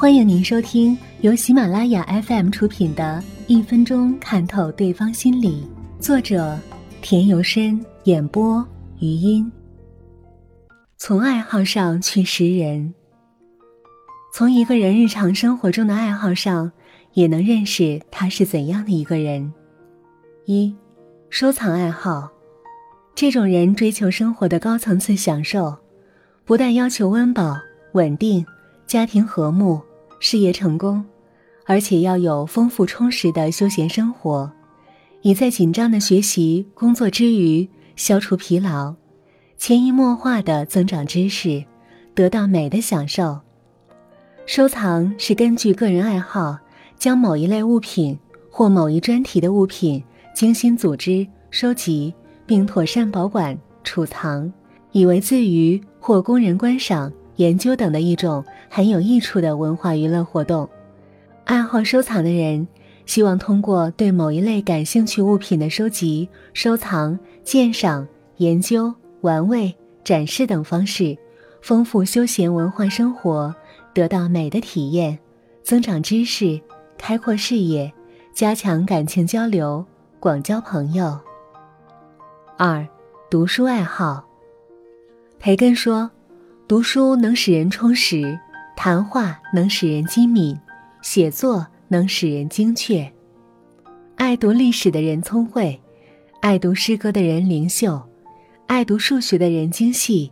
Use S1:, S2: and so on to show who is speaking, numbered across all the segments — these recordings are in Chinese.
S1: 欢迎您收听由喜马拉雅 FM 出品的《一分钟看透对方心理》，作者田由深，演播余音。从爱好上去识人，从一个人日常生活中的爱好上，也能认识他是怎样的一个人。一，收藏爱好，这种人追求生活的高层次享受，不但要求温饱稳定。家庭和睦，事业成功，而且要有丰富充实的休闲生活，以在紧张的学习工作之余消除疲劳，潜移默化的增长知识，得到美的享受。收藏是根据个人爱好，将某一类物品或某一专题的物品精心组织、收集，并妥善保管、储藏，以为自娱或供人观赏。研究等的一种很有益处的文化娱乐活动。爱好收藏的人，希望通过对某一类感兴趣物品的收集、收藏、鉴赏、研究、玩味、展示等方式，丰富休闲文化生活，得到美的体验，增长知识，开阔视野，加强感情交流，广交朋友。二，读书爱好。培根说。读书能使人充实，谈话能使人机敏，写作能使人精确。爱读历史的人聪慧，爱读诗歌的人灵秀，爱读数学的人精细，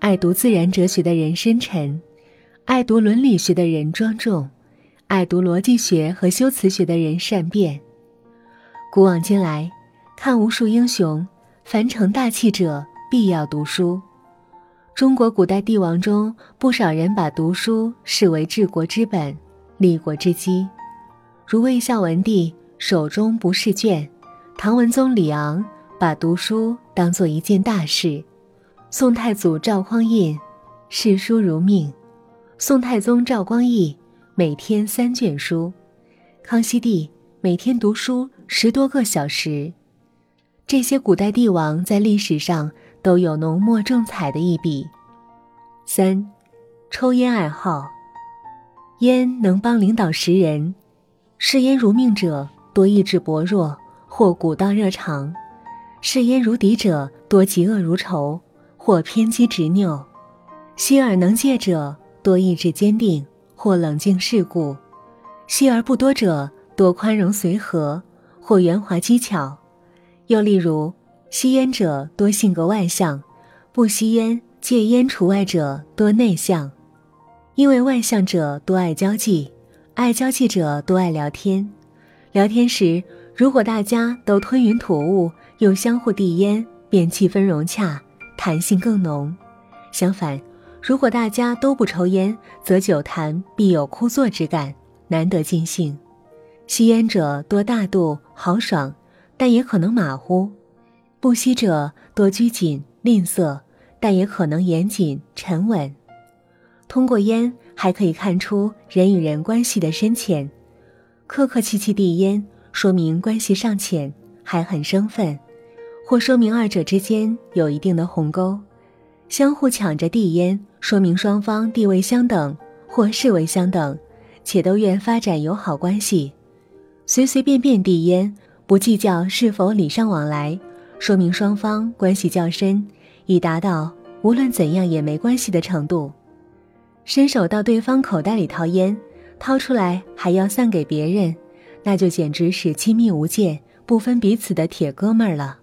S1: 爱读自然哲学的人深沉，爱读伦理学的人庄重，爱读逻辑学和修辞学的人善变。古往今来，看无数英雄，凡成大器者必要读书。中国古代帝王中，不少人把读书视为治国之本、立国之基，如魏孝文帝手中不释卷，唐文宗李昂把读书当做一件大事，宋太祖赵匡胤视书如命，宋太宗赵光义每天三卷书，康熙帝每天读书十多个小时。这些古代帝王在历史上。都有浓墨重彩的一笔。三，抽烟爱好，烟能帮领导识人，嗜烟如命者多意志薄弱或古道热肠，嗜烟如敌者多嫉恶如仇或偏激执拗，吸而能戒者多意志坚定或冷静世故，吸而不多者多宽容随和或圆滑机巧。又例如。吸烟者多性格外向，不吸烟、戒烟除外者多内向。因为外向者多爱交际，爱交际者多爱聊天。聊天时，如果大家都吞云吐雾，又相互递烟，便气氛融洽，谈性更浓。相反，如果大家都不抽烟，则久谈必有枯坐之感，难得尽兴。吸烟者多大度豪爽，但也可能马虎。不吸者多拘谨吝啬，但也可能严谨沉稳。通过烟还可以看出人与人关系的深浅。客客气气递烟，说明关系尚浅，还很生分，或说明二者之间有一定的鸿沟。相互抢着递烟，说明双方地位相等或视为相等，且都愿发展友好关系。随随便便递烟，不计较是否礼尚往来。说明双方关系较深，已达到无论怎样也没关系的程度。伸手到对方口袋里掏烟，掏出来还要散给别人，那就简直是亲密无间、不分彼此的铁哥们儿了。